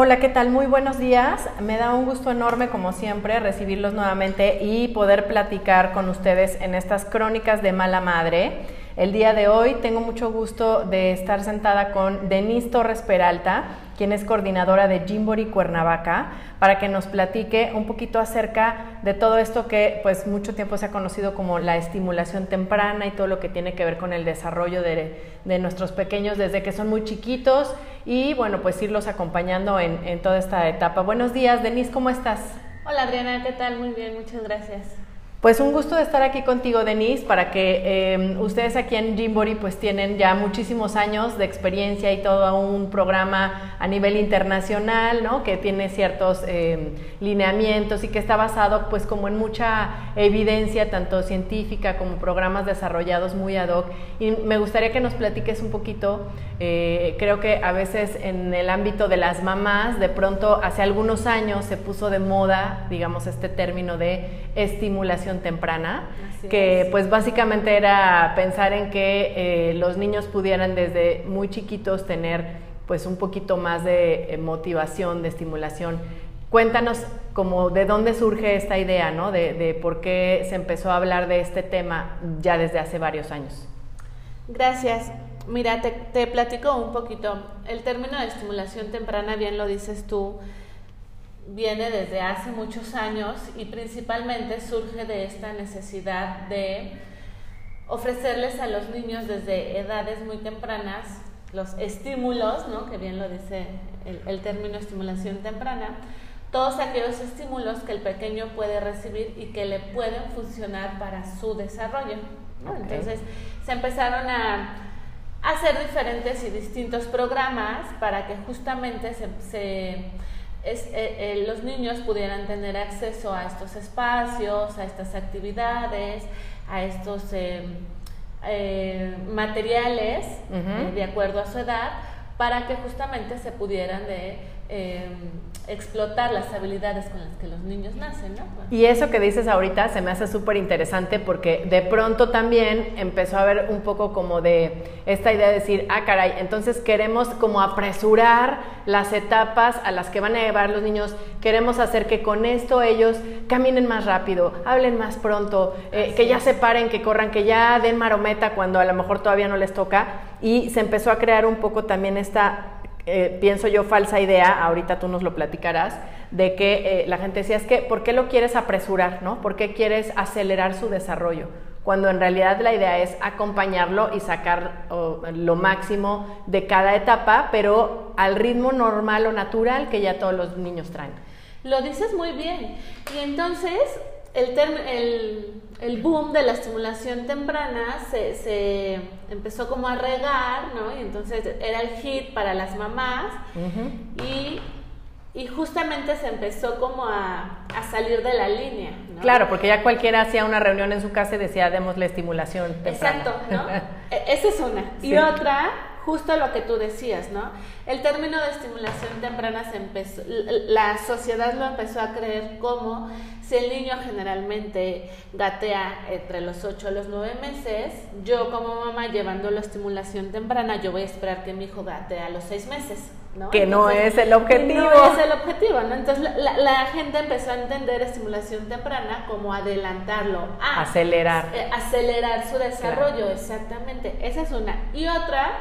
Hola, ¿qué tal? Muy buenos días. Me da un gusto enorme, como siempre, recibirlos nuevamente y poder platicar con ustedes en estas crónicas de mala madre. El día de hoy tengo mucho gusto de estar sentada con Denise Torres Peralta, quien es coordinadora de Jimbori Cuernavaca, para que nos platique un poquito acerca de todo esto que pues mucho tiempo se ha conocido como la estimulación temprana y todo lo que tiene que ver con el desarrollo de, nuestros pequeños desde que son muy chiquitos y bueno, pues irlos acompañando en, en toda esta etapa. Buenos días, Denise, ¿cómo estás? Hola Adriana, ¿qué tal? Muy bien, muchas gracias. Pues un gusto de estar aquí contigo, Denise, para que em, ustedes aquí en Jimbori pues tienen ya muchísimos años de experiencia y todo un programa a nivel internacional, ¿no? Que tiene ciertos em, lineamientos y que está basado pues como en mucha evidencia, tanto científica como programas desarrollados muy ad hoc. Y me gustaría que nos platiques un poquito, eh, creo que a veces en el ámbito de las mamás, de pronto hace algunos años se puso de moda, digamos, este término de estimulación temprana, que pues básicamente era pensar en que eh, los niños pudieran desde muy chiquitos tener pues un poquito más de eh, motivación, de estimulación. Cuéntanos como de dónde surge esta idea, ¿no? De, por qué se empezó a hablar de este tema ya desde hace varios años. Gracias. Mira, te, te platico un poquito. El término de estimulación temprana, bien lo dices tú, viene desde hace muchos años y principalmente surge de esta necesidad de ofrecerles a los niños desde edades muy tempranas los estímulos, ¿no? que bien lo dice el, término estimulación temprana, todos aquellos estímulos que el pequeño puede recibir y que le pueden funcionar para su desarrollo. Entonces se empezaron a hacer diferentes y distintos programas para que justamente se es, eh, eh, los niños pudieran tener acceso a estos espacios, a estas actividades, a estos eh, materiales de acuerdo a su edad, para que justamente se pudieran de Em, explotar las habilidades con las que los niños nacen, ¿no? Y eso que dices ahorita se me hace súper interesante porque de pronto también empezó a haber un poco como de esta idea de decir, ah, caray, entonces queremos como apresurar las etapas a las que van a llevar los niños, queremos hacer que con esto ellos caminen más rápido, hablen más pronto, eh, que ya se paren, que corran, que ya den marometa cuando a lo mejor todavía no les toca y se empezó a crear un poco también esta eh, pienso yo, falsa idea, ahorita tú nos lo platicarás, de que eh, la gente decía, es que, ¿por qué lo quieres apresurar? ¿no? ¿Por qué quieres acelerar su desarrollo? Cuando en realidad la idea es acompañarlo y sacar lo máximo de cada etapa, pero al ritmo normal o natural que ya todos los niños traen. Lo dices muy bien. Y entonces, el, el, el, boom de la estimulación temprana se, se, empezó como a regar, ¿no? Y entonces era el hit para las mamás y, y, justamente se empezó como a, a, salir de la línea, ¿no? Claro, porque ya cualquiera hacía una reunión en su casa y decía, demos la estimulación temprana. Exacto, ¿no? E, esa es una. Y otra justo lo que tú decías, ¿no? El término de estimulación temprana se empezó, la sociedad lo empezó a creer como si el niño generalmente gatea entre los 8 a los 9 meses, yo como mamá llevando la estimulación temprana, yo voy a esperar que mi hijo gatee a los 6 meses. ¿no? Que no es el objetivo. no es el objetivo, ¿no? Entonces la, gente empezó a entender estimulación temprana como adelantarlo, a acelerar. Eh, acelerar su desarrollo, exactamente. Esa es una. Y otra,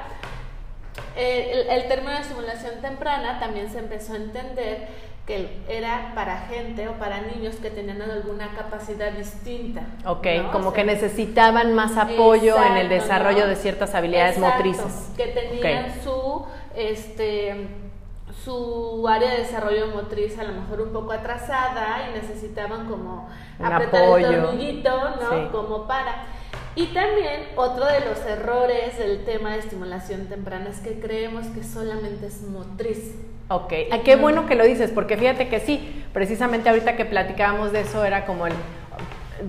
eh, el, término de estimulación temprana también se empezó a entender que era para gente o para niños que tenían alguna capacidad distinta. Ok, como que necesitaban más apoyo en el desarrollo de ciertas habilidades motrices. Que tenían su, este, su área de desarrollo motriz a lo mejor un poco atrasada y necesitaban como Un apretar apoyo. el tornillito, ¿no? Sí. Como para. Y también otro de los errores del tema de estimulación temprana es que creemos que solamente es motriz. Ok, ah, qué bueno que lo dices, porque fíjate que sí, precisamente ahorita que platicábamos de eso era como el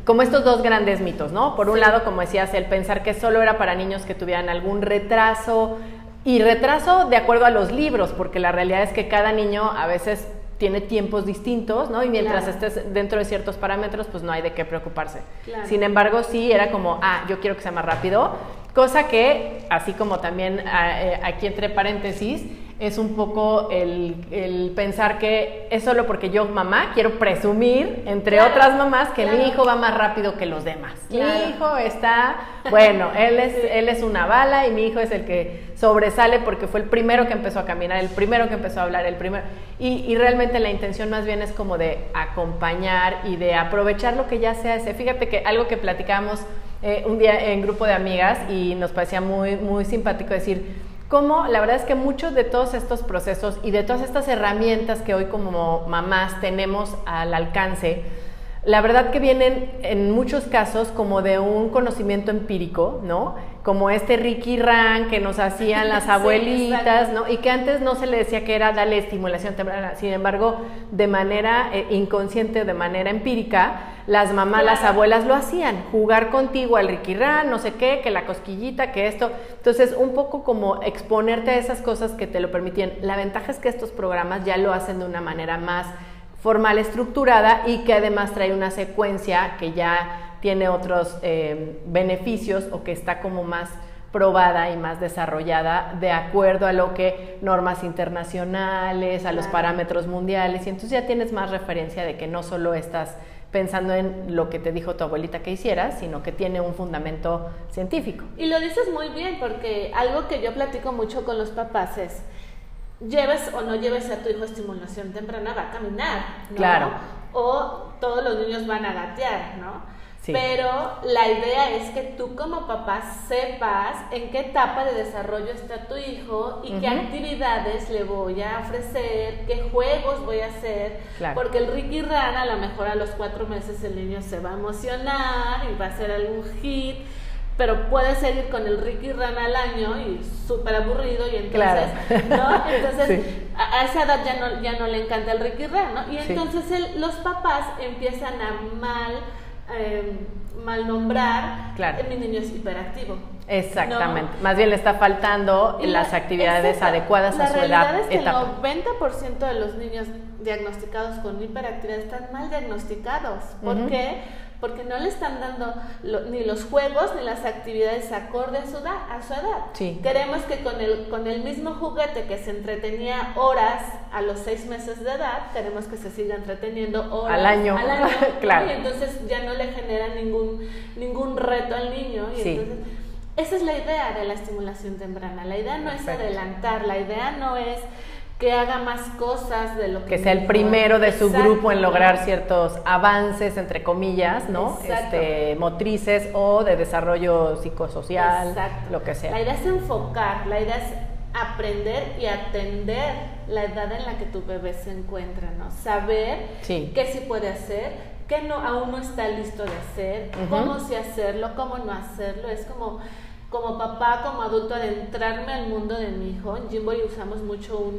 como estos dos grandes mitos, ¿no? Por un Sí. lado, como decías, el pensar que solo era para niños que tuvieran algún retraso y retraso de acuerdo a los libros, porque la realidad es que cada niño a veces tiene tiempos distintos, ¿no? Y mientras Claro. estés dentro de ciertos parámetros, pues no hay de qué preocuparse. Claro. Sin embargo, sí era como, ah, yo quiero que sea más rápido, cosa que, así como también ah, eh, aquí entre paréntesis, es un poco el, el pensar que es solo porque yo, mamá, quiero presumir, entre Claro, otras mamás, que mi hijo va más rápido que los demás. Claro. Mi hijo está, bueno, él es, él es una bala y mi hijo es el que sobresale porque fue el primero que empezó a caminar, el primero que empezó a hablar, el primero. Y, y realmente la intención más bien es como de acompañar y de aprovechar lo que ya se hace. Fíjate que algo que platicábamos eh, un día en grupo de amigas y nos parecía muy, muy simpático decir, cómo la verdad es que muchos de todos estos procesos y de todas estas herramientas que hoy como mamás tenemos al alcance, la verdad que vienen en muchos casos como de un conocimiento empírico, ¿no? Como este Ricky Ran que nos hacían las abuelitas. ¿no? Y que antes no se le decía que era darle estimulación temprana. Sin embargo, de manera eh, inconsciente, de manera empírica, las mamás, las abuelas lo hacían. Jugar contigo al Ricky Ran, no sé qué, que la cosquillita, que esto. Entonces, un poco como exponerte a esas cosas que te lo permitían. La ventaja es que estos programas ya lo hacen de una manera más formal, estructurada y que además trae una secuencia que ya tiene otros eh, beneficios o que está como más probada y más desarrollada de acuerdo a lo que normas internacionales, a los parámetros mundiales y entonces ya tienes más referencia de que no solo estás pensando en lo que te dijo tu abuelita que hicieras, sino que tiene un fundamento científico. Y lo dices muy bien, porque algo que yo platico mucho con los papás es, lleves o no lleves a tu hijo estimulación temprana, va a caminar, ¿no? Claro. O todos los niños van a gatear, ¿no? Sí. Pero la idea es que tú como papá sepas en qué etapa de desarrollo está tu hijo y qué actividades le voy a ofrecer, qué juegos voy a hacer, Claro. porque el Ricky Ran a lo mejor a los cuatro meses el niño se va a emocionar y va a hacer algún hit, pero puede seguir con el Ricky Ran al año y súper aburrido y entonces, Claro. ¿no? Entonces Sí. a, esa edad ya no, ya no le encanta el Ricky Ran, ¿no? Y Sí. entonces el- los papás empiezan a mal, eh, mal nombrar, Claro. mi niño es hiperactivo. Exactamente. ¿no? Más bien le está faltando las la- actividades adecuadas la a su realidad edad, es que etapa. el 90% de los niños diagnosticados con hiperactividad están mal diagnosticados. ¿Por qué? Porque no le están dando lo- ni los juegos ni las actividades acorde a su edad. A su edad. Sí. Queremos que con el, con el mismo juguete que se entretenía horas a los seis meses de edad, queremos que se siga entreteniendo horas Al año. ¿no? Claro. Y entonces ya no le genera ningún, ningún reto al niño. Y Sí. entonces esa es la idea de la estimulación temprana. La idea no Perfecto. es adelantar, la idea no es que haga más cosas de lo que... que sea el primero de su Exacto. grupo en lograr ciertos avances, entre comillas, ¿no? Exacto. Este, motrices o de desarrollo psicosocial, Exacto. lo que sea. La idea es enfocar, la idea es aprender y atender la edad en la que tu bebé se encuentra, ¿no? Saber Sí. qué sí puede hacer, qué no, aún no está listo de hacer, cómo sí hacerlo, cómo no hacerlo. Es como, como papá, como adulto, adentrarme al mundo de mi hijo. En Jimboy usamos mucho un,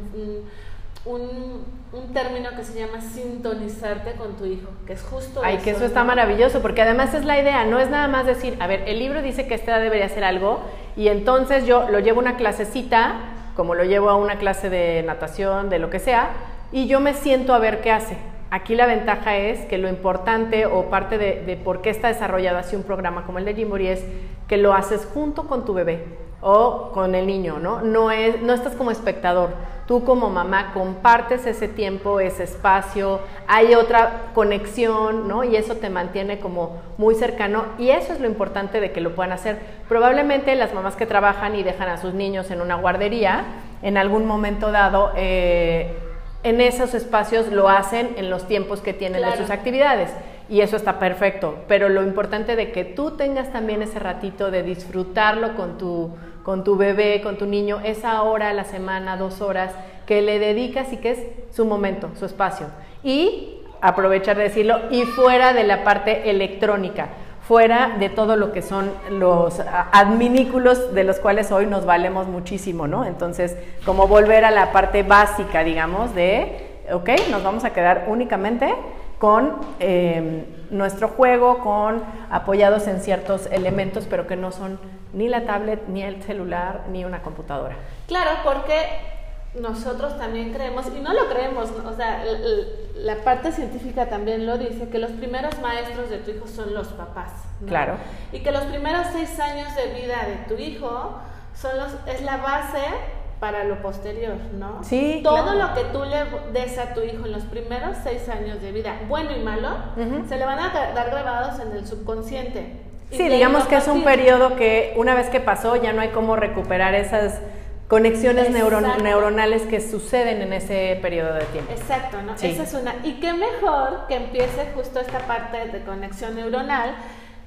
un, un- un término que se llama sintonizarte con tu hijo, que es justo Ay, que eso está maravilloso, porque además es la idea, no es nada más decir, a ver, el libro dice que esta edad debería hacer algo, y entonces yo lo llevo a una clasecita, como lo llevo a una clase de natación, de lo que sea, y yo me siento a ver qué hace. Aquí la ventaja es que lo importante o parte de, por qué está desarrollado así un programa como el de Jimbori es que lo haces junto con tu bebé o con el niño, ¿no? No, es, no estás como espectador. Tú como mamá compartes ese tiempo, ese espacio, hay otra conexión, ¿no? Y eso te mantiene como muy cercano y eso es lo importante de que lo puedan hacer. Probablemente las mamás que trabajan y dejan a sus niños en una guardería, en algún momento dado, eh, en esos espacios lo hacen en los tiempos que tienen Claro. de sus actividades y eso está perfecto, pero lo importante de que tú tengas también ese ratito de disfrutarlo con tu, con tu bebé, con tu niño, esa hora a la semana, dos horas, que le dedicas y que es su momento, su espacio. Y aprovechar de decirlo, y fuera de la parte electrónica fuera de todo lo que son los adminículos de los cuales hoy nos valemos muchísimo, ¿no? Entonces, como volver a la parte básica, digamos, de, ok, nos vamos a quedar únicamente con em, nuestro juego, con apoyados en ciertos elementos, pero que no son ni la tablet, ni el celular, ni una computadora. Claro, porque nosotros también creemos, y no lo creemos, o sea, la parte científica también lo dice, que los primeros maestros de tu hijo son los papás. Claro. Y que los primeros seis años de vida de tu hijo son los, es la base para lo posterior, ¿no? Sí. Todo lo que tú le des a tu hijo en los primeros seis años de vida, bueno y malo, se le van a dar grabados en el subconsciente. Sí, digamos que es un periodo que una vez que pasó ya no hay cómo recuperar esas conexiones neuronales que suceden en ese periodo de tiempo. Exacto, ¿no? Esa es una. Y qué mejor que empiece justo esta parte de conexión neuronal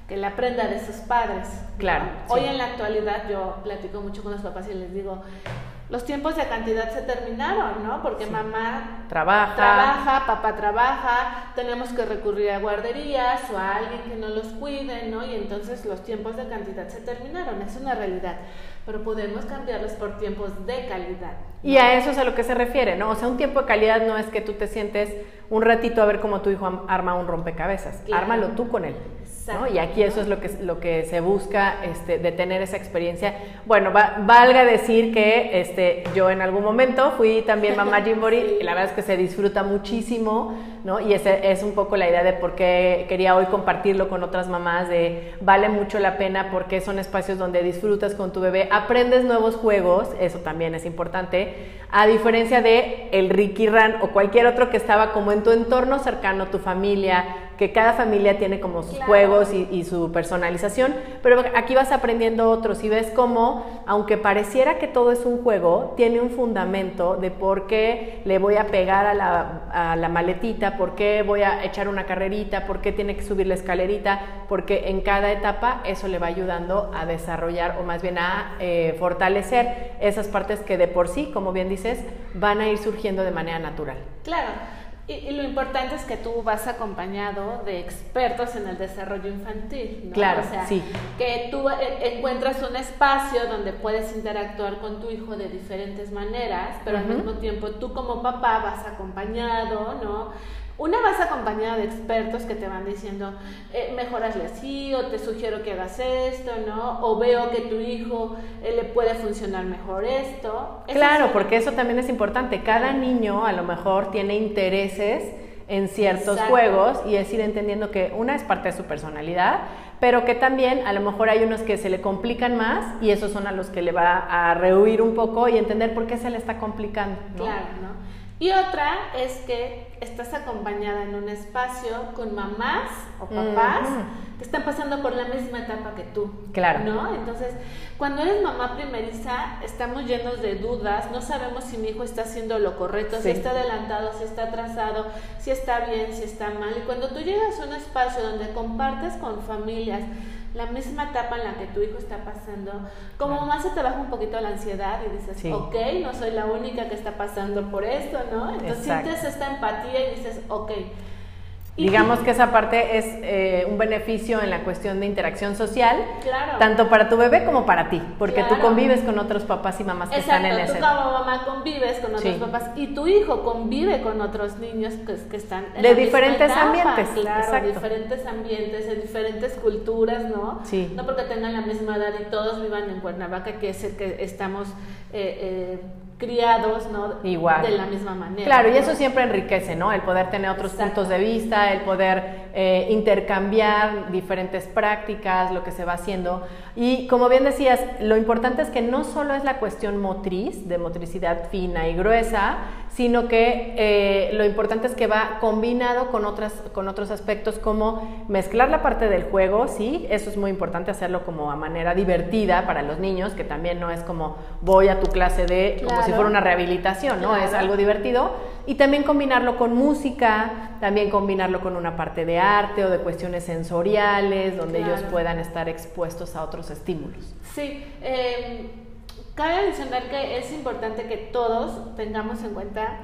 que la aprenda de sus padres. Claro. Hoy en la actualidad yo platico mucho con los papás y les digo, los tiempos de cantidad se terminaron, ¿no? Porque mamá trabaja. trabaja, papá trabaja, tenemos que recurrir a guarderías o a alguien que no los cuide, ¿no? Y entonces los tiempos de cantidad se terminaron, es una realidad, pero podemos cambiarlos por tiempos de calidad. Y a eso es a lo que se refiere, ¿no? O sea, un tiempo de calidad no es que tú te sientes un ratito a ver cómo tu hijo arma un rompecabezas, ármalo tú con él. Y aquí eso es lo que, lo que se busca este, de tener esa experiencia. Bueno, valga decir que este, yo en algún momento fui también mamá Jimbori y la verdad es que se disfruta muchísimo, ¿no? Y esa es un poco la idea de por qué quería hoy compartirlo con otras mamás, de vale mucho la pena porque son espacios donde disfrutas con tu bebé, aprendes nuevos juegos, eso también es importante, a diferencia de el Ricky Ran o cualquier otro que estaba como en tu entorno cercano, tu familia, que cada familia tiene como sus juegos y, su personalización, pero aquí vas aprendiendo otros y ves cómo, aunque pareciera que todo es un juego, tiene un fundamento de por qué le voy a pegar a la, maletita, por qué voy a echar una carrerita, por qué tiene que subir la escalerita, porque en cada etapa eso le va ayudando a desarrollar o más bien a eh, fortalecer esas partes que de por sí, como bien dices, van a ir surgiendo de manera natural. Claro. Y, lo importante es que tú vas acompañado de expertos en el desarrollo infantil. ¿no? Claro, o sea, sí. que tú eh, encuentras un espacio donde puedes interactuar con tu hijo de diferentes maneras, pero al mismo tiempo tú como papá vas acompañado, ¿no? Una vas acompañada de expertos que te van diciendo, eh, mejorasle así, o te sugiero que hagas esto, ¿no? O veo que tu hijo eh, le puede funcionar mejor esto. claro, porque eso también es importante. Cada niño a lo mejor tiene intereses en ciertos juegos y es ir entendiendo que una es parte de su personalidad, pero que también a lo mejor hay unos que se le complican más y esos son a los que le va a rehuir un poco y entender por qué se le está complicando. Claro, ¿no? Y otra es que estás acompañada en un espacio con mamás o papás que están pasando por la misma etapa que tú. Claro. ¿No? Entonces, cuando eres mamá primeriza, estamos llenos de dudas, no sabemos si mi hijo está haciendo lo correcto, si está adelantado, si está atrasado, si está bien, si está mal. Y cuando tú llegas a un espacio donde compartes con familias, la misma etapa en la que tu hijo está pasando, como mamá se te baja un poquito la ansiedad y dices, ok, no soy la única que está pasando por esto, ¿no? Entonces sientes esta empatía y dices, ok, Digamos que esa parte es eh, un beneficio en la cuestión de interacción social, claro. tanto para tu bebé como para ti, porque tú convives con otros papás y mamás que están en ese. Tú como mamá convives con otros papás y tu hijo convive con otros niños que, que están en de diferentes ambientes, claro, diferentes ambientes, de diferentes culturas, ¿no? Sí. No porque tengan la misma edad y todos vivan en Cuernavaca, que es el que estamos eh, eh, criados, ¿no? Igual. De la misma manera. Claro, y eso siempre enriquece, ¿no? El poder tener otros puntos de vista, el poder eh, intercambiar diferentes prácticas, lo que se va haciendo. Y como bien decías, lo importante es que no solo es la cuestión motriz, de motricidad fina y gruesa, sino que eh, lo importante es que va combinado con, otras, con otros aspectos como mezclar la parte del juego, sí, eso es muy importante hacerlo como a manera divertida para los niños, que también no es como voy a tu clase de, como si fuera una rehabilitación, ¿no? Es algo divertido. Y también combinarlo con música, también combinarlo con una parte de arte o de cuestiones sensoriales, donde ellos puedan estar expuestos a otros estímulos. Sí, eh, cabe adicionar que es importante que todos tengamos en cuenta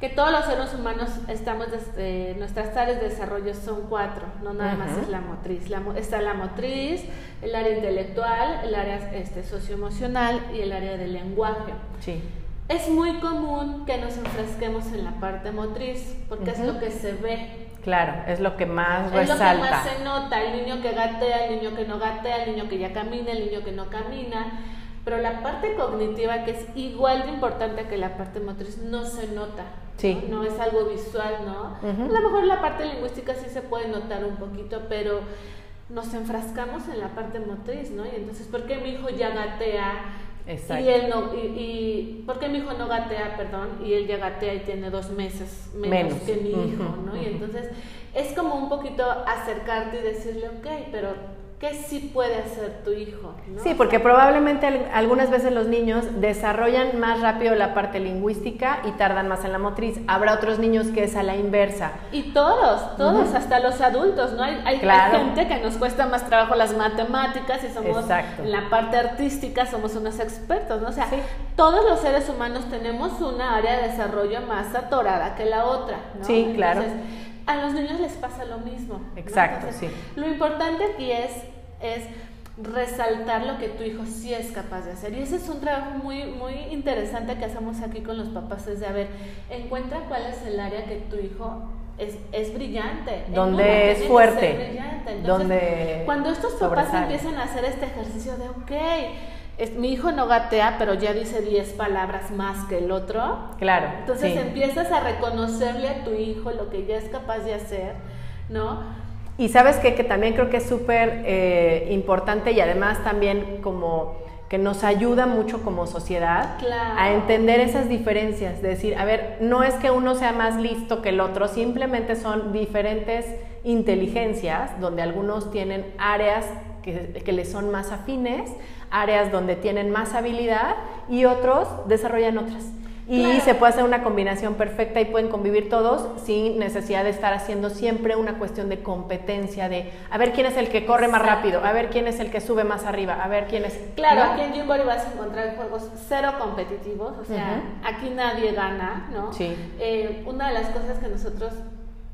que todos los seres humanos estamos desde nuestras áreas de desarrollo son cuatro, no nada más es la motriz. La, está la motriz, el área intelectual, el área este, socioemocional y el área del lenguaje. Sí. Es muy común que nos enfresquemos en la parte motriz, porque es lo que se ve. Claro, es lo que más resalta. Es lo que más se nota, el niño que gatea, el niño que no gatea, el niño que ya camina, el niño que no camina. Pero la parte cognitiva, que es igual de importante que la parte motriz, no se nota. Sí. ¿no? es algo visual, ¿no? A lo mejor la parte lingüística sí se puede notar un poquito, pero nos enfrascamos en la parte motriz, ¿no? Y entonces, ¿por qué mi hijo ya gatea? Exacto. Y él no, y, y, ¿por qué mi hijo no gatea, perdón? Y él ya gatea y tiene dos meses menos, que mi hijo, ¿no? Y entonces es como un poquito acercarte y decirle, ok, pero ¿Qué sí puede hacer tu hijo? Sí, porque probablemente algunas veces los niños desarrollan más rápido la parte lingüística y tardan más en la motriz. Habrá otros niños que es a la inversa. Y todos, todos, hasta los adultos, ¿no? Hay, hay, gente que nos cuesta más trabajo las matemáticas y somos en la parte artística somos unos expertos, ¿no? O sea, todos los seres humanos tenemos una área de desarrollo más atorada que la otra, ¿no? Sí, claro a los niños les pasa lo mismo. Exacto, sí. Lo importante aquí es, es resaltar lo que tu hijo sí es capaz de hacer. Y ese es un trabajo muy, muy interesante que hacemos aquí con los papás, es de, a ver, encuentra cuál es el área que tu hijo es, es brillante. Donde es fuerte. donde cuando estos papás empiezan a hacer este ejercicio de, ok, mi hijo no gatea, pero ya dice 10 palabras más que el otro. Claro. Entonces empiezas a reconocerle a tu hijo lo que ya es capaz de hacer, ¿no? Y sabes qué? que también creo que es súper eh, importante y además también como que nos ayuda mucho como sociedad a entender esas diferencias, de decir, a ver, no es que uno sea más listo que el otro, simplemente son diferentes inteligencias donde algunos tienen áreas que, que les son más afines, áreas donde tienen más habilidad y otros desarrollan otras. Y se puede hacer una combinación perfecta y pueden convivir todos sin necesidad de estar haciendo siempre una cuestión de competencia, de a ver quién es el que corre más rápido, a ver quién es el que sube más arriba, a ver quién es... Claro, aquí en Gymboree vas a encontrar juegos cero competitivos, o sea, aquí nadie gana, ¿no? Sí. Eh, una de las cosas que nosotros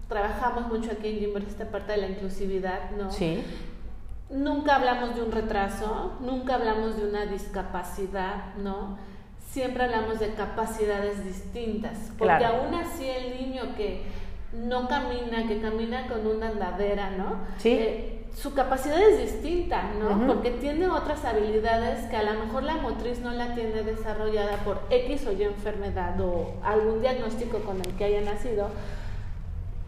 trabajamos mucho aquí en Gymboree es esta parte de la inclusividad, ¿no? Sí. Nunca hablamos de un retraso, nunca hablamos de una discapacidad, ¿no? Siempre hablamos de capacidades distintas, porque aún así el niño que no camina, que camina con una andadera, ¿no? Sí. Eh, su capacidad es distinta, ¿no? Porque tiene otras habilidades que a lo mejor la motriz no la tiene desarrollada por X o Y enfermedad o algún diagnóstico con el que haya nacido,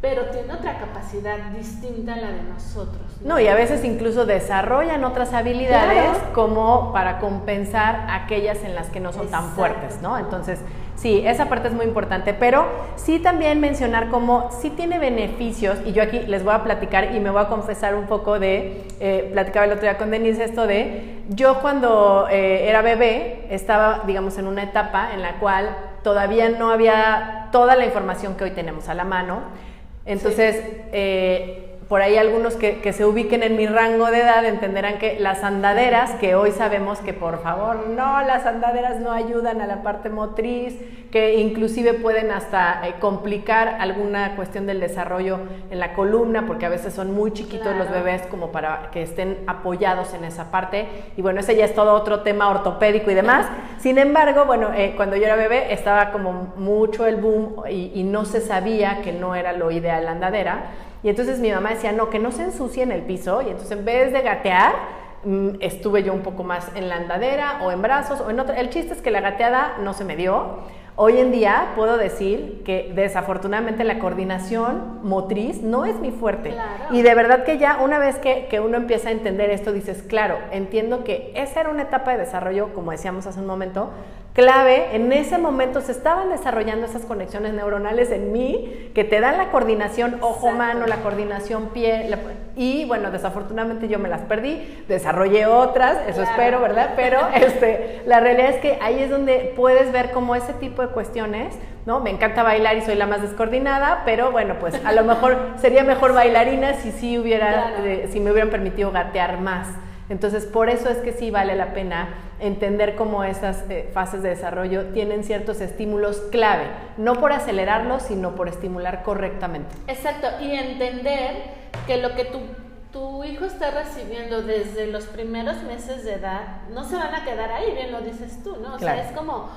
pero tiene otra capacidad distinta a la de nosotros. No, y a veces incluso desarrollan otras habilidades como para compensar aquellas en las que no son tan fuertes, ¿no? Entonces, sí, esa parte es muy importante, pero sí también mencionar como sí tiene beneficios, y yo aquí les voy a platicar y me voy a confesar un poco de, eh, platicaba el otro día con Denise esto de, yo cuando eh, era bebé estaba, digamos, en una etapa en la cual todavía no había toda la información que hoy tenemos a la mano, entonces, eh, por ahí algunos que, que, se ubiquen en mi rango de edad entenderán que las andaderas, que hoy sabemos que por favor no, las andaderas no ayudan a la parte motriz, que inclusive pueden hasta eh, complicar alguna cuestión del desarrollo en la columna, porque a veces son muy chiquitos los bebés como para que estén apoyados en esa parte. Y bueno, ese ya es todo otro tema ortopédico y demás. Sin embargo, bueno, eh, cuando yo era bebé estaba como mucho el boom y, y no se sabía que no era lo ideal la andadera. Y entonces mi mamá decía, no, que no se ensucie en el piso. Y entonces en vez de gatear, mm, estuve yo un poco más en la andadera o en brazos o en otra. El chiste es que la gateada no se me dio. Hoy en día puedo decir que desafortunadamente la coordinación motriz no es mi fuerte. Y de verdad que ya una vez que, que, uno empieza a entender esto, dices, claro, entiendo que esa era una etapa de desarrollo, como decíamos hace un momento, clave, en ese momento se estaban desarrollando esas conexiones neuronales en mí que te dan la coordinación ojo-mano, la coordinación pie, y bueno, desafortunadamente yo me las perdí, desarrollé otras, eso espero, ¿verdad? Pero este, la realidad es que ahí es donde puedes ver cómo ese tipo de cuestiones, ¿no? Me encanta bailar y soy la más descoordinada, pero bueno, pues a lo mejor sería mejor bailarina si sí hubiera, eh, si me hubieran permitido gatear más. Entonces, por eso es que sí vale la pena entender cómo esas eh, fases de desarrollo tienen ciertos estímulos clave, no por acelerarlos, sino por estimular correctamente. Exacto, y entender que lo que tu, tu hijo está recibiendo desde los primeros meses de edad no se van a quedar ahí, bien lo dices tú, ¿no? O sea, es como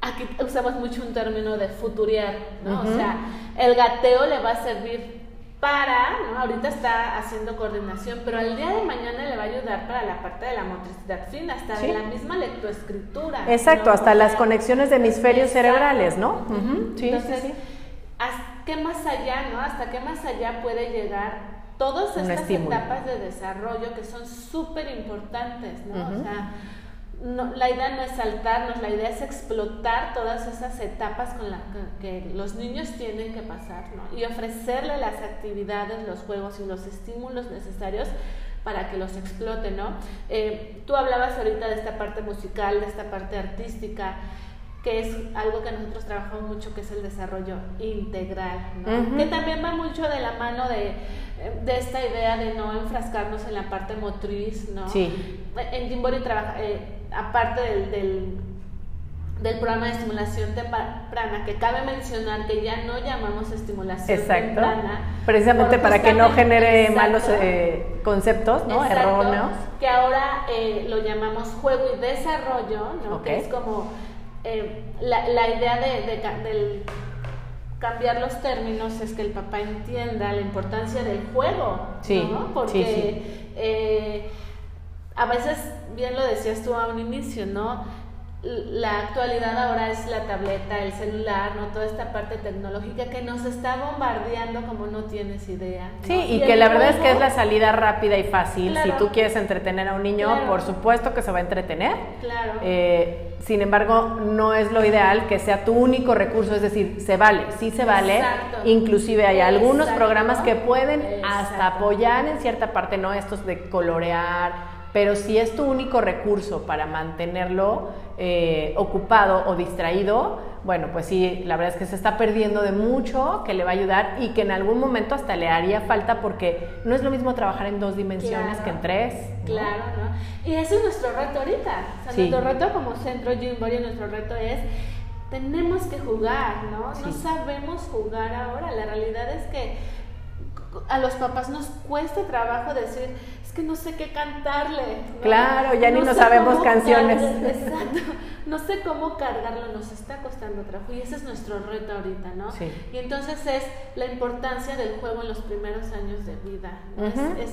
aquí usamos mucho un término de futuriar, ¿no? O sea, el gateo le va a servir para, ¿no? Ahorita está haciendo coordinación, pero al día de mañana le va a ayudar para la parte de la motricidad fina, hasta la misma lectoescritura. Exacto, hasta las conexiones de hemisferios cerebrales, ¿no? sí, Entonces, ¿qué más allá, no? ¿Hasta qué más allá puede llegar todas estas etapas de desarrollo que son súper importantes, ¿no? O sea, no, la idea no es saltarnos, la idea es explotar todas esas etapas con las que, los niños tienen que pasar ¿no? y ofrecerle las actividades, los juegos y los estímulos necesarios para que los exploten. ¿no? Eh, tú hablabas ahorita de esta parte musical, de esta parte artística que es algo que nosotros trabajamos mucho, que es el desarrollo integral, ¿no? que también va mucho de la mano de, de, esta idea de no enfrascarnos en la parte motriz, ¿no? Sí. En Jimbori trabaja, eh, aparte del, del, programa de estimulación temprana, que cabe mencionar que ya no llamamos estimulación temprana. Precisamente para que no genere malos eh, conceptos, ¿no? Erróneos. Que ahora eh, lo llamamos juego y desarrollo, ¿no? Que es como eh, la, la, idea de, del cambiar los términos es que el papá entienda la importancia del juego, sí, ¿no? Porque a veces, bien lo decías tú a un inicio, ¿no? La actualidad ahora es la tableta, el celular, ¿no? Toda esta parte tecnológica que nos está bombardeando como no tienes idea. Sí, y, que la verdad es que es la salida rápida y fácil. Si tú quieres entretener a un niño, por supuesto que se va a entretener. Claro. Eh, sin embargo, no es lo ideal que sea tu único recurso, es decir, se vale, sí se vale. Exacto. Inclusive hay algunos programas que pueden hasta apoyar en cierta parte, ¿no? Estos de colorear pero si es tu único recurso para mantenerlo eh, ocupado o distraído, bueno, pues sí, la verdad es que se está perdiendo de mucho que le va a ayudar y que en algún momento hasta le haría falta porque no es lo mismo trabajar en dos dimensiones que en tres. Claro, ¿no? Y ese es nuestro reto ahorita. O sea, Nuestro reto como centro Jim nuestro reto es tenemos que jugar, ¿no? No sabemos jugar ahora. La realidad es que a los papás nos cuesta trabajo decir, que no sé qué cantarle. Claro, ya ni no sabemos canciones. exacto. No sé cómo cargarlo, nos está costando trabajo y ese es nuestro reto ahorita, ¿no? Sí. Y entonces es la importancia del juego en los primeros años de vida. es,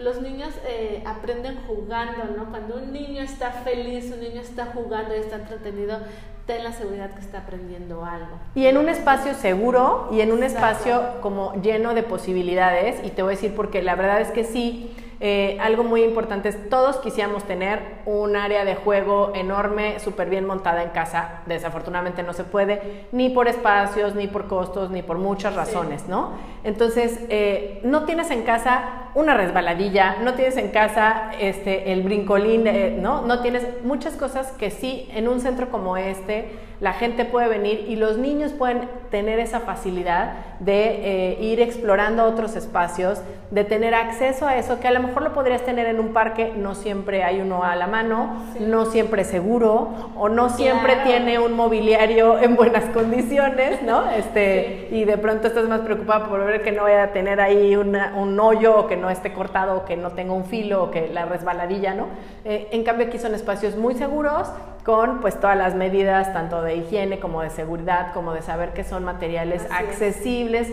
los niños eh, aprenden jugando, ¿no? Cuando un niño está feliz, un niño está jugando y está entretenido, ten la seguridad que está aprendiendo algo. Y en un espacio seguro y en un espacio como lleno de posibilidades, y te voy a decir porque la verdad es que sí, eh, algo muy importante es, todos quisiéramos tener un área de juego enorme, súper bien montada en casa. Desafortunadamente no se puede, ni por espacios, ni por costos, ni por muchas razones, ¿no? Entonces, eh, no tienes en casa una resbaladilla, no tienes en casa este, el brincolín, eh, ¿no? No tienes muchas cosas que sí, en un centro como este, la gente puede venir y los niños pueden tener esa facilidad de ir explorando otros espacios, de tener acceso a eso que a lo mejor lo podrías tener en un parque, no siempre hay uno a la mano, no siempre seguro o no siempre tiene un mobiliario en buenas condiciones, ¿no? Este, Y de pronto estás más preocupado por ver que no vaya a tener ahí un hoyo o que no esté cortado o que no tenga un filo o que la resbaladilla, ¿no? Eh, en cambio aquí son espacios muy seguros con pues todas las medidas tanto de higiene como de seguridad, como de saber que son materiales accesibles,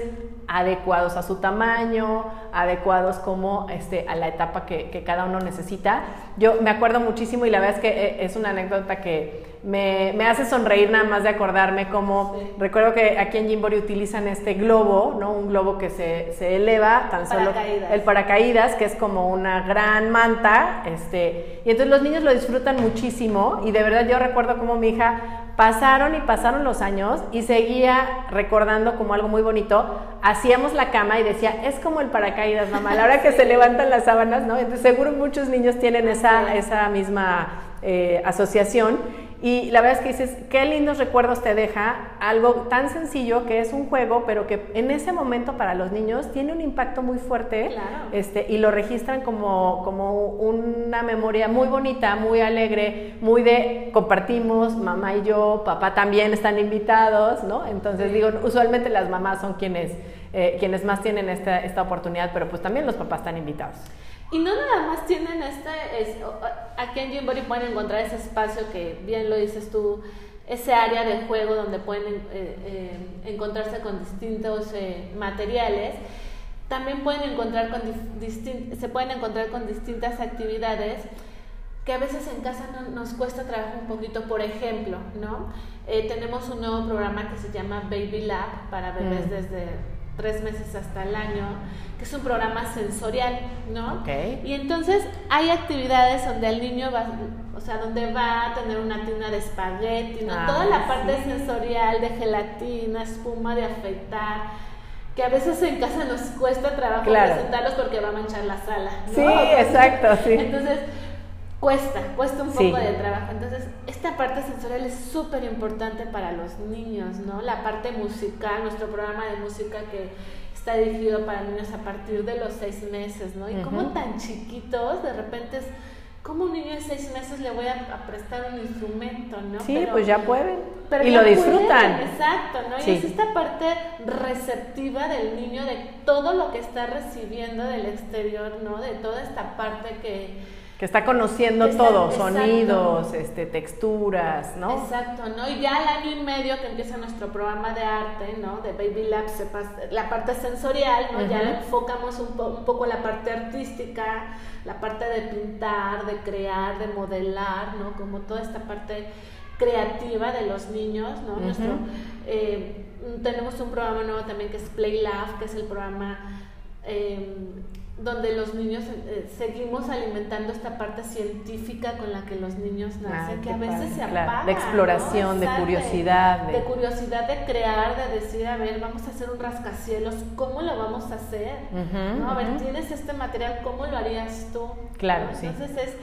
adecuados a su tamaño, adecuados como este, a la etapa que, cada uno necesita. Yo me acuerdo muchísimo y la verdad es que eh, es una anécdota que me, hace sonreír nada más de acordarme como recuerdo que aquí en Jimbori utilizan este globo, ¿no? Un globo que se, eleva, tan solo el paracaídas, que es como una gran manta, este, y entonces los niños lo disfrutan muchísimo y de verdad yo recuerdo como mi hija pasaron y pasaron los años y seguía recordando como algo muy bonito, hacíamos la cama y decía, es como el paracaídas, mamá, a la hora que se levantan las sábanas, ¿no? Entonces seguro muchos niños tienen esa, esa misma eh, asociación Y la verdad es que dices, qué lindos recuerdos te deja algo tan sencillo que es un juego, pero que en ese momento para los niños tiene un impacto muy fuerte este, y lo registran como, como una memoria muy bonita, muy alegre, muy de compartimos, mamá y yo, papá también están invitados, ¿no? Entonces digo, usualmente las mamás son quienes, eh, quienes más tienen esta, esta oportunidad, pero pues también los papás están invitados. Y no nada más tienen este, es, aquí en Gymbody pueden encontrar ese espacio que bien lo dices tú, ese área de juego donde pueden eh, eh, encontrarse con distintos eh, materiales. También pueden encontrar con se pueden encontrar con distintas actividades que a veces en casa nos cuesta trabajar un poquito. Por ejemplo, ¿no? tenemos un nuevo programa que se llama Baby Lab para bebés mm. desde tres meses hasta el año, que es un programa sensorial, ¿no? Okay. Y entonces hay actividades donde el niño va, o sea, donde va a tener una tina de espagueti, ¿no? Toda la ah, parte sensorial de gelatina, espuma de afeitar que a veces en casa nos cuesta trabajo presentarlos porque va a manchar la sala. ¿no? Sí, exacto, sí. Entonces, cuesta, cuesta un poco de trabajo. Entonces, esta parte sensorial es súper importante para los niños, ¿no? La parte musical, nuestro programa de música que está dirigido para niños a partir de los seis meses, ¿no? Y como tan chiquitos, de repente es, ¿cómo un niño de seis meses le voy a, prestar un instrumento, ¿no? Sí, pues ya pueden. y lo disfrutan. exacto, ¿no? Y es esta parte receptiva del niño de todo lo que está recibiendo del exterior, ¿no? De toda esta parte que que está conociendo todo, sonidos, este, texturas, ¿no? Exacto, ¿no? Y ya al año y medio que empieza nuestro programa de arte, ¿no? De Baby Labs, la parte sensorial, ¿no? Ya enfocamos un, un, poco la parte artística, la parte de pintar, de crear, de modelar, ¿no? Como toda esta parte creativa de los niños, ¿no? Nuestro, eh, tenemos un programa nuevo también que es Play Love, que es el programa... Eh, donde los niños eh, seguimos alimentando esta parte científica con la que los niños nacen, que a veces se apaga. De exploración, de curiosidad. De... curiosidad de crear, de decir, a ver, vamos a hacer un rascacielos, ¿cómo lo vamos a hacer? ¿No? A ver, tienes este material, ¿cómo lo harías tú? Claro, sí. Entonces es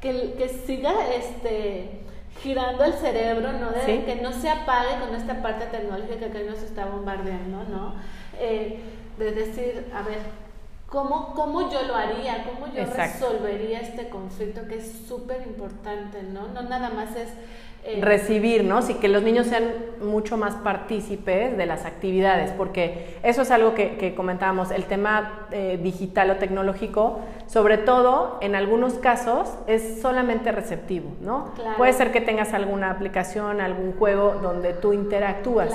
que, que siga este girando el cerebro, ¿no? De, Que no se apague con esta parte tecnológica que nos está bombardeando, ¿no? Eh, de decir, a ver, ¿Cómo, ¿Cómo, yo lo haría? ¿Cómo yo resolvería este conflicto que es súper importante, ¿no? No nada más es... Eh, Recibir, ¿no? Sí, que los niños sean mucho más partícipes de las actividades, porque eso es algo que, comentábamos, el tema eh, digital o tecnológico, sobre todo en algunos casos, es solamente receptivo, ¿no? Puede ser que tengas alguna aplicación, algún juego donde tú interactúas,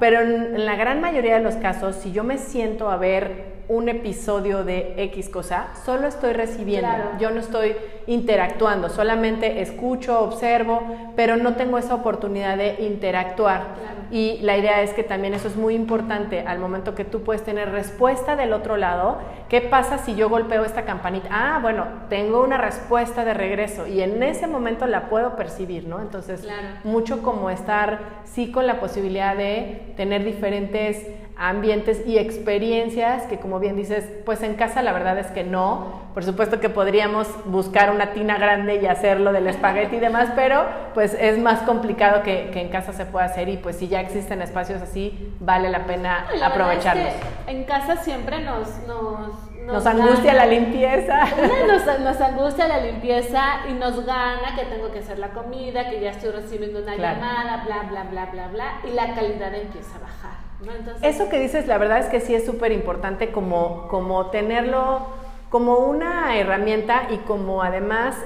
pero en la gran mayoría de los casos, si yo me siento a ver un episodio de X cosa, solo estoy recibiendo, yo no estoy interactuando, solamente escucho, observo, pero no tengo esa oportunidad de interactuar. Y la idea es que también eso es muy importante al momento que tú puedes tener respuesta del otro lado. ¿Qué pasa si yo golpeo esta campanita? Ah, bueno, tengo una respuesta de regreso y en ese momento la puedo percibir, ¿no? Entonces, mucho como estar sí con la posibilidad de tener diferentes ambientes y experiencias que como bien dices, pues en casa la verdad es que no. Por supuesto que podríamos buscar una tina grande y hacerlo del espagueti y demás, pero pues es más complicado que, en casa se pueda hacer y pues si ya existen espacios así, vale la pena aprovecharlos. en casa siempre nos... nos nos, angustia la limpieza. Nos, nos, angustia la limpieza y nos gana que tengo que hacer la comida, que ya estoy recibiendo una llamada, bla, bla, bla, bla, bla, y la calidad empieza a bajar. Eso que dices, la verdad es que sí es súper importante como, como tenerlo como una herramienta y como además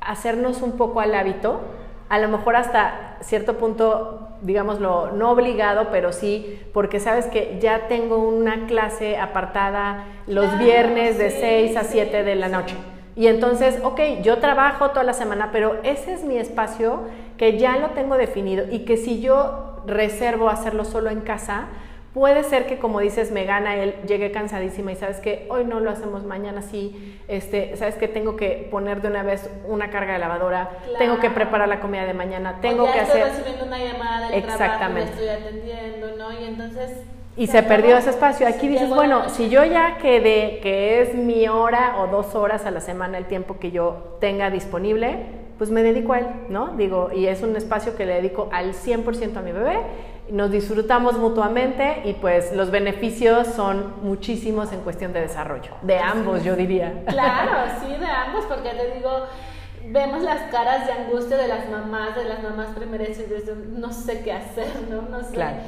hacernos un poco al hábito, a lo mejor hasta cierto punto, digámoslo, no obligado, pero sí, porque sabes que ya tengo una clase apartada los viernes de 6 a 7 de la noche. Y entonces, ok, yo trabajo toda la semana, pero ese es mi espacio que ya lo tengo definido y que si yo reservo hacerlo solo en casa, puede ser que como dices me gana él, llegue cansadísima y sabes que hoy no lo hacemos, mañana sí, este, sabes que tengo que poner de una vez una carga de lavadora, tengo que preparar la comida de mañana, tengo que estoy hacer... recibiendo una llamada del Exactamente. estoy atendiendo, ¿no? Y entonces... Y se, perdió ese espacio. Aquí dices, bueno, si yo ya quedé que es mi hora o dos horas a la semana el tiempo que yo tenga disponible, pues me dedico a él, ¿no? Digo, y es un espacio que le dedico al 100% a mi bebé, nos disfrutamos mutuamente y pues los beneficios son muchísimos en cuestión de desarrollo, de ambos yo diría. Claro, sí, de ambos, porque te digo, vemos las caras de angustia de las mamás, de las mamás de no sé qué hacer, ¿no? No sé. Claro.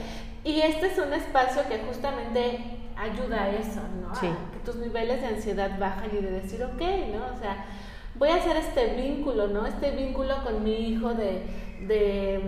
Y este es un espacio que justamente ayuda a eso, ¿no? Sí. A que tus niveles de ansiedad bajan y de decir, ok, ¿no? O sea, voy a hacer este vínculo, ¿no? Este vínculo con mi hijo de, de,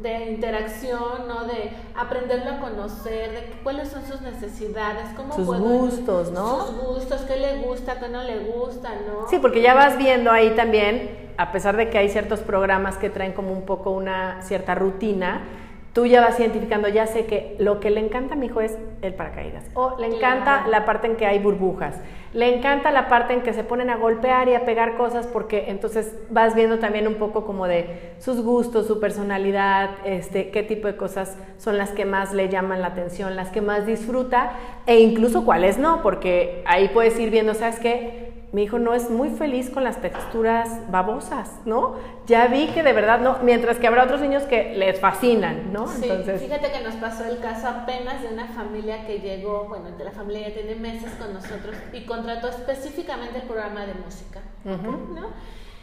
de interacción, ¿no? De aprenderlo a conocer, de cuáles son sus necesidades, cómo Sus puedo- gustos, ¿no? Sus gustos, qué le gusta, qué no le gusta, ¿no? Sí, porque ya vas viendo ahí también, a pesar de que hay ciertos programas que traen como un poco una cierta rutina, tú ya vas identificando, ya sé que lo que le encanta a mi hijo es el paracaídas, o le encanta Claro. la parte en que hay burbujas, le encanta la parte en que se ponen a golpear y a pegar cosas, porque entonces vas viendo también un poco como de sus gustos, su personalidad, este, qué tipo de cosas son las que más le llaman la atención, las que más disfruta, e incluso cuáles no, porque ahí puedes ir viendo, ¿sabes qué? Mi hijo no es muy feliz con las texturas babosas, ¿no? Ya vi que de verdad no, mientras que habrá otros niños que les fascinan, ¿no? Sí, Entonces, fíjate que nos pasó el caso apenas de una familia que llegó, bueno, de la familia ya tiene meses con nosotros y contrató específicamente el programa de música. ¿no?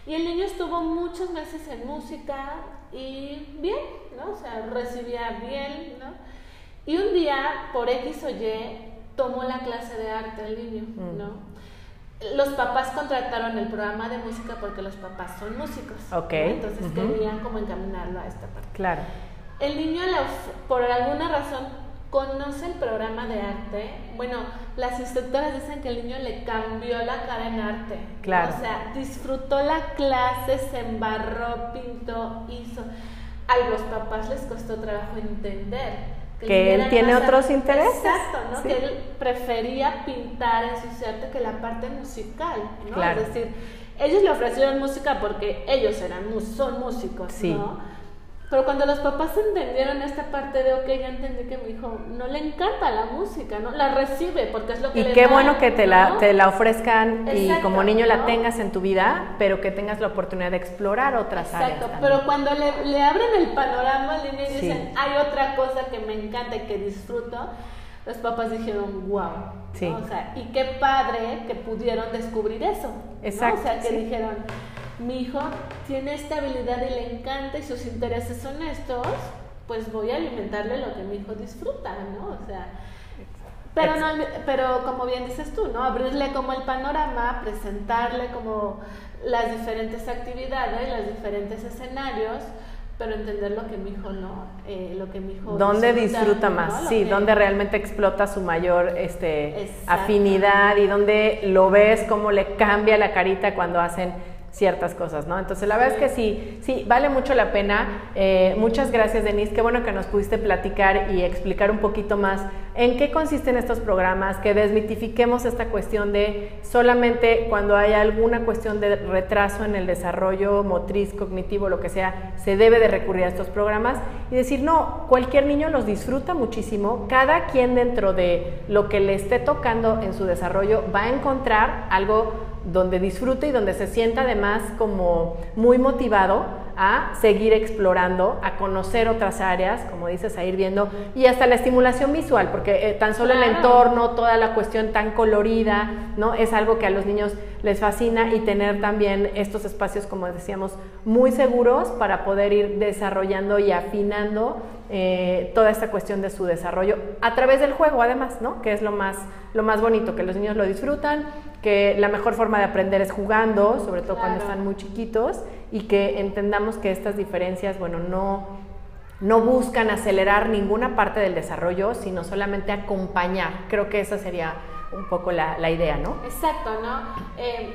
Y el niño estuvo muchos meses en música y bien, ¿no? O sea, recibía bien, ¿no? Y un día, por X o Y, tomó la clase de arte el niño, Mm. ¿no? Los papás contrataron el programa de música porque los papás son músicos. ¿no? Ok, Entonces querían como encaminarlo a esta parte. claro, El niño, por alguna razón, conoce el programa de arte. Bueno, las instructoras dicen que el niño le cambió la cara en arte. Claro. O sea, disfrutó la clase, se embarró, pintó, hizo. A los papás les costó trabajo entender. Que él tiene más otros intereses. Exacto, ¿no? Sí. Que él prefería pintar, ensuciarte que la parte musical, ¿no? Claro. Es decir, ellos le ofrecieron música porque ellos eran son músicos, Sí. ¿no? Pero cuando los papás entendieron esta parte de, ok, ya entendí que mi hijo no le encanta la música, ¿no? La recibe porque es lo que y le qué da, bueno que te la, ¿no? te la ofrezcan y Exacto, como niño la ¿no? tengas en tu vida, pero que tengas la oportunidad de explorar otras áreas. Exacto, pero cuando le, le abren el panorama al niño y Sí. dicen, hay otra cosa que me encanta y que disfruto, los papás dijeron, wow. Sí. O sea, y qué padre que pudieron descubrir eso. ¿no? Exacto, O sea, que sí. dijeron, mi hijo tiene esta habilidad y le encanta y sus intereses son estos, pues voy a alimentarle lo que mi hijo disfruta, ¿no? O sea, pero, no, pero como bien dices tú, ¿no? Abrirle como el panorama, presentarle como las diferentes actividades, los diferentes escenarios, pero entender lo que mi hijo no, eh, lo que mi hijo ¿Dónde disfruta ¿no? más? Sí, que- donde realmente explota su mayor este, afinidad y donde lo ves cómo le cambia la carita cuando hacen ciertas cosas, ¿no? Entonces, la verdad es que sí, sí, vale mucho la pena. Eh, muchas gracias, Denise. Qué bueno que nos pudiste platicar y explicar un poquito más en qué consisten estos programas, que desmitifiquemos esta cuestión de solamente cuando hay alguna cuestión de retraso en el desarrollo motriz, cognitivo, lo que sea, se debe de recurrir a estos programas y decir, no, cualquier niño los disfruta muchísimo, cada quien dentro de lo que le esté tocando en su desarrollo va a encontrar algo donde disfrute y donde se sienta además como muy motivado a seguir explorando, a conocer otras áreas, como dices, a ir viendo, y hasta la estimulación visual, porque eh, tan solo el entorno, toda la cuestión tan colorida, ¿no? Es algo que a los niños les fascina y tener también estos espacios, como decíamos, muy seguros para poder ir desarrollando y afinando eh, toda esta cuestión de su desarrollo a través del juego, además, ¿no? Que es lo más, lo más bonito, que los niños lo disfrutan, que la mejor forma de aprender es jugando, sobre todo cuando están muy chiquitos, y que entendamos que estas diferencias, bueno, no, no buscan acelerar ninguna parte del desarrollo, sino solamente acompañar. Creo que esa sería un poco la, la idea, ¿no? Exacto, ¿no? Eh,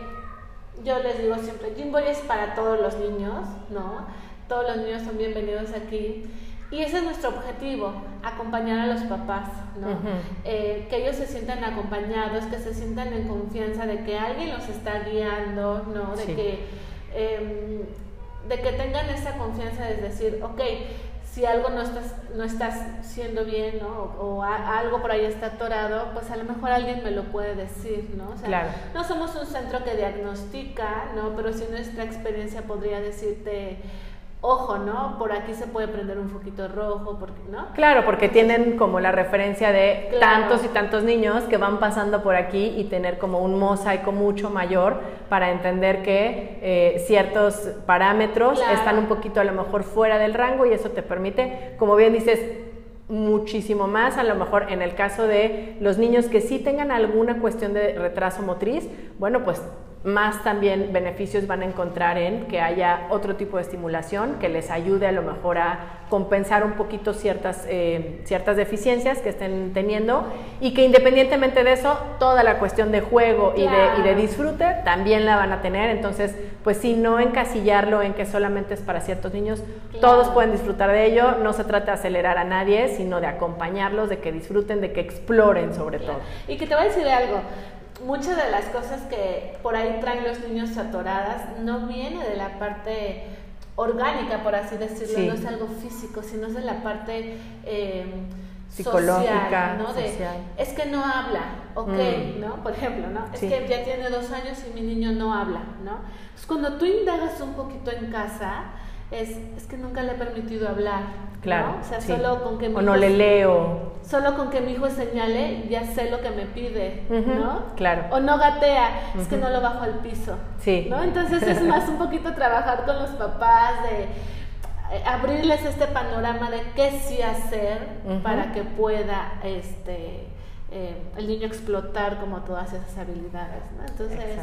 yo les digo siempre, Jimboy es para todos los niños, ¿no? Todos los niños son bienvenidos aquí. Y ese es nuestro objetivo, acompañar a los papás, ¿no? Eh, que ellos se sientan acompañados, que se sientan en confianza de que alguien los está guiando, ¿no? De Sí. que, em, de que tengan esa confianza de decir, ok, si algo no estás, no estás siendo bien, ¿no? O, algo por ahí está atorado, pues a lo mejor alguien me lo puede decir, ¿no? O sea, claro. no somos un centro que diagnostica, ¿no? Pero si nuestra experiencia podría decirte, ojo, ¿no? Por aquí se puede prender un foquito rojo, porque, ¿no? Claro, porque tienen como la referencia de tantos y tantos niños que van pasando por aquí y tener como un mosaico mucho mayor para entender que eh, ciertos parámetros están un poquito a lo mejor fuera del rango y eso te permite, como bien dices, muchísimo más, a lo mejor en el caso de los niños que sí tengan alguna cuestión de retraso motriz, bueno, pues más también beneficios van a encontrar en que haya otro tipo de estimulación que les ayude a lo mejor a compensar un poquito ciertas, eh, ciertas deficiencias que estén teniendo y que independientemente de eso, toda la cuestión de juego y, de, y de disfrute también la van a tener. Entonces, pues si no encasillarlo en que solamente es para ciertos niños, todos pueden disfrutar de ello. No se trata de acelerar a nadie, sino de acompañarlos, de que disfruten, de que exploren sobre todo. Y que te voy a decir algo muchas de las cosas que por ahí traen los niños atoradas no viene de la parte orgánica, por así decirlo, no es algo físico, sino es de la parte eh, psicológica, ¿no? es que no habla, ok, mm. ¿no? Por ejemplo, ¿no? Es que ya tiene dos años y mi niño no habla, ¿no? Entonces, cuando tú indagas un poquito en casa, es, es que nunca le he permitido hablar. Claro. O sea, solo con que mi o no le leo. Solo con que mi hijo señale, ya sé lo que me pide, ¿no? Claro. O no gatea, es que no lo bajo al piso. Sí. ¿no? Entonces es más un poquito trabajar con los papás, de eh, abrirles este panorama de qué sí hacer para que pueda este eh, el niño explotar como todas esas habilidades, ¿no? Entonces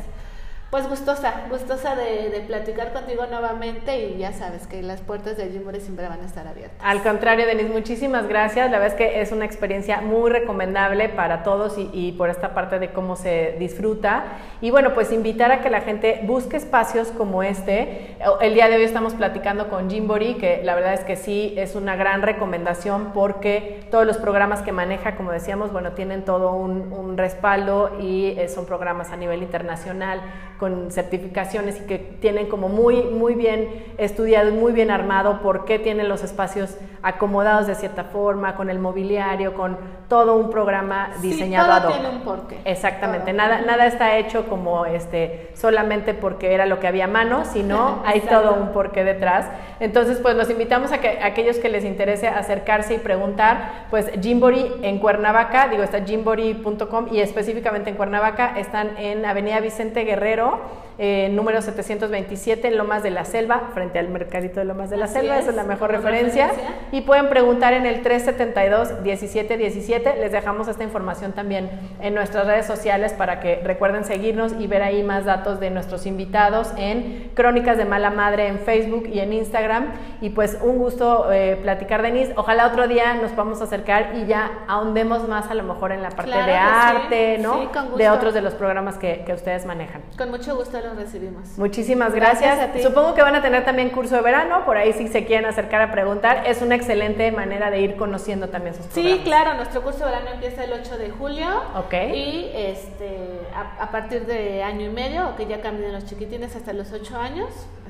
pues gustosa, gustosa de, platicar contigo nuevamente y ya sabes que las puertas de Jimore siempre van a estar abiertas. Al contrario, Denise, muchísimas gracias. La verdad es que es una experiencia muy recomendable para todos y, por esta parte de cómo se disfruta. Y bueno, pues invitar a que la gente busque espacios como este. El día de hoy estamos platicando con Jimbori, que la verdad es que sí es una gran recomendación porque todos los programas que maneja, como decíamos, bueno, tienen todo un, respaldo y eh, son programas a nivel internacional con certificaciones y que tienen como muy, muy bien estudiado y muy bien armado por qué tienen los espacios acomodados de cierta forma, con el mobiliario, con todo un programa diseñado sí, todo tiene un porqué. Exactamente, nada, nada está hecho como este solamente porque era lo que había a mano, sino hay todo un porqué detrás. Entonces, pues los invitamos a que aquellos que les interese acercarse y preguntar, pues Jimbori en Cuernavaca, digo, está jimbori.com y específicamente en Cuernavaca están en Avenida Vicente Guerrero dinero eh, número 727 en Lomas de la Selva, frente al Mercadito de Lomas de la Selva, esa es la mejor referencia. Y pueden preguntar en el 372-1717, les dejamos esta información también en nuestras redes sociales para que recuerden seguirnos y ver ahí más datos de nuestros invitados en Crónicas de Mala Madre en Facebook y en Instagram. Y pues un gusto eh, platicar, Denise. Ojalá otro día nos podamos acercar y ya ahondemos más a lo mejor en la parte de arte, ¿no? de otros de los programas que, que ustedes manejan. Con mucho gusto los recibimos. Muchísimas gracias. Supongo que van a tener también curso de verano, por ahí si se quieren acercar a preguntar. Es una excelente manera de ir conociendo también sus programas. Sí, claro, nuestro curso de verano empieza el 8 de julio. Ok. Y este, a, partir de año y medio, que ya cambien los chiquitines hasta los 8 años,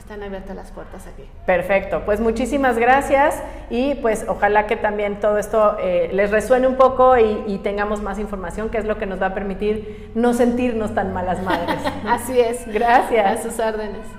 están abiertas las puertas aquí. Perfecto, pues muchísimas gracias y pues ojalá que también todo esto eh, les resuene un poco y, y, tengamos más información, que es lo que nos va a permitir no sentirnos tan malas madres. Así es. Gracias. A sus órdenes.